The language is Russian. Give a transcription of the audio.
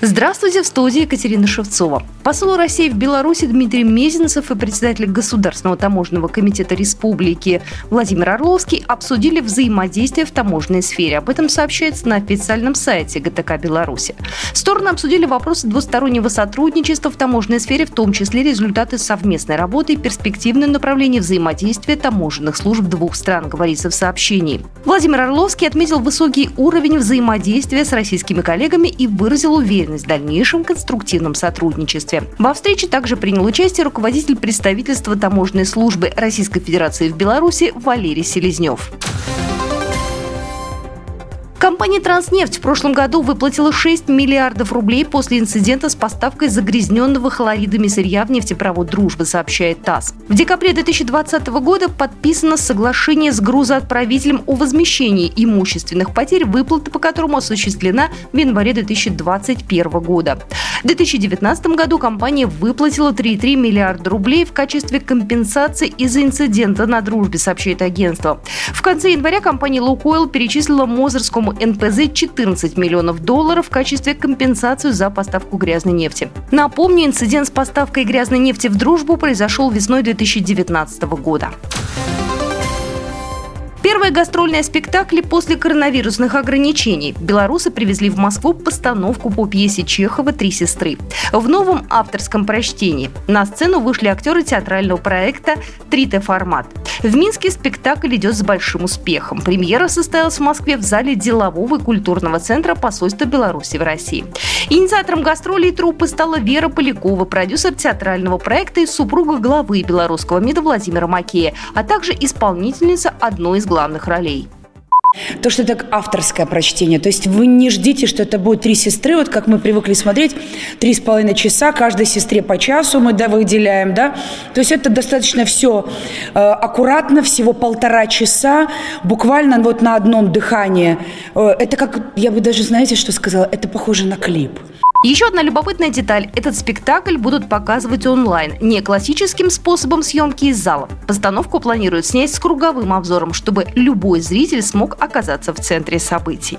Здравствуйте, в студии Екатерина Шевцова. Посол России в Беларуси Дмитрий Мезенцев и председатель Государственного таможенного комитета республики Владимир Орловский обсудили взаимодействие в таможенной сфере. Об этом сообщается на официальном сайте ГТК Беларуси. Стороны обсудили вопросы двустороннего сотрудничества в таможенной сфере, в том числе результаты совместной работы и перспективное направление взаимодействия таможенных служб двух стран, говорится в сообщении. Владимир Орловский отметил высокий уровень взаимодействия с российскими коллегами и выразил уверенность уверенность в дальнейшем конструктивном сотрудничестве. Во встрече также принял участие руководитель представительства таможенной службы Российской Федерации в Беларуси Валерий Селезнев. Компания «Транснефть» в прошлом году выплатила 6 миллиардов рублей после инцидента с поставкой загрязненного хлоридами сырья в нефтепровод «Дружба», сообщает ТАСС. В декабре 2020 года подписано соглашение с грузоотправителем о возмещении имущественных потерь, выплата по которому осуществлена в январе 2021 года. В 2019 году компания выплатила 3,3 миллиарда рублей в качестве компенсации из-за инцидента на «Дружбе», сообщает агентство. В конце января компания «Лукойл» перечислила Мозырскому фирму НПЗ 14 миллионов долларов в качестве компенсации за поставку грязной нефти. Напомню, инцидент с поставкой грязной нефти в дружбу произошел весной 2019 года. Первые гастрольные спектакли после коронавирусных ограничений. Белорусы привезли в Москву постановку по пьесе Чехова «Три сестры». В новом авторском прочтении на сцену вышли актеры театрального проекта «3Т-формат». В Минске спектакль идет с большим успехом. Премьера состоялась в Москве в зале делового и культурного центра посольства Беларуси в России. Инициатором гастролей труппы стала Вера Полякова, продюсер театрального проекта и супруга главы белорусского МИДа Владимира Макея, а также исполнительница одной из главных ролей. То, что это авторское прочтение. То есть вы не ждите, что это будет три сестры, вот как мы привыкли смотреть, три с половиной часа, каждой сестре по часу мы да, выделяем, да. То есть это достаточно все э, аккуратно, всего полтора часа, буквально вот на одном дыхании. Э, это как, я бы даже, знаете, что сказала, это похоже на клип. Еще одна любопытная деталь. Этот спектакль будут показывать онлайн, не классическим способом съемки из зала. Постановку планируют снять с круговым обзором, чтобы любой зритель смог оказаться в центре событий.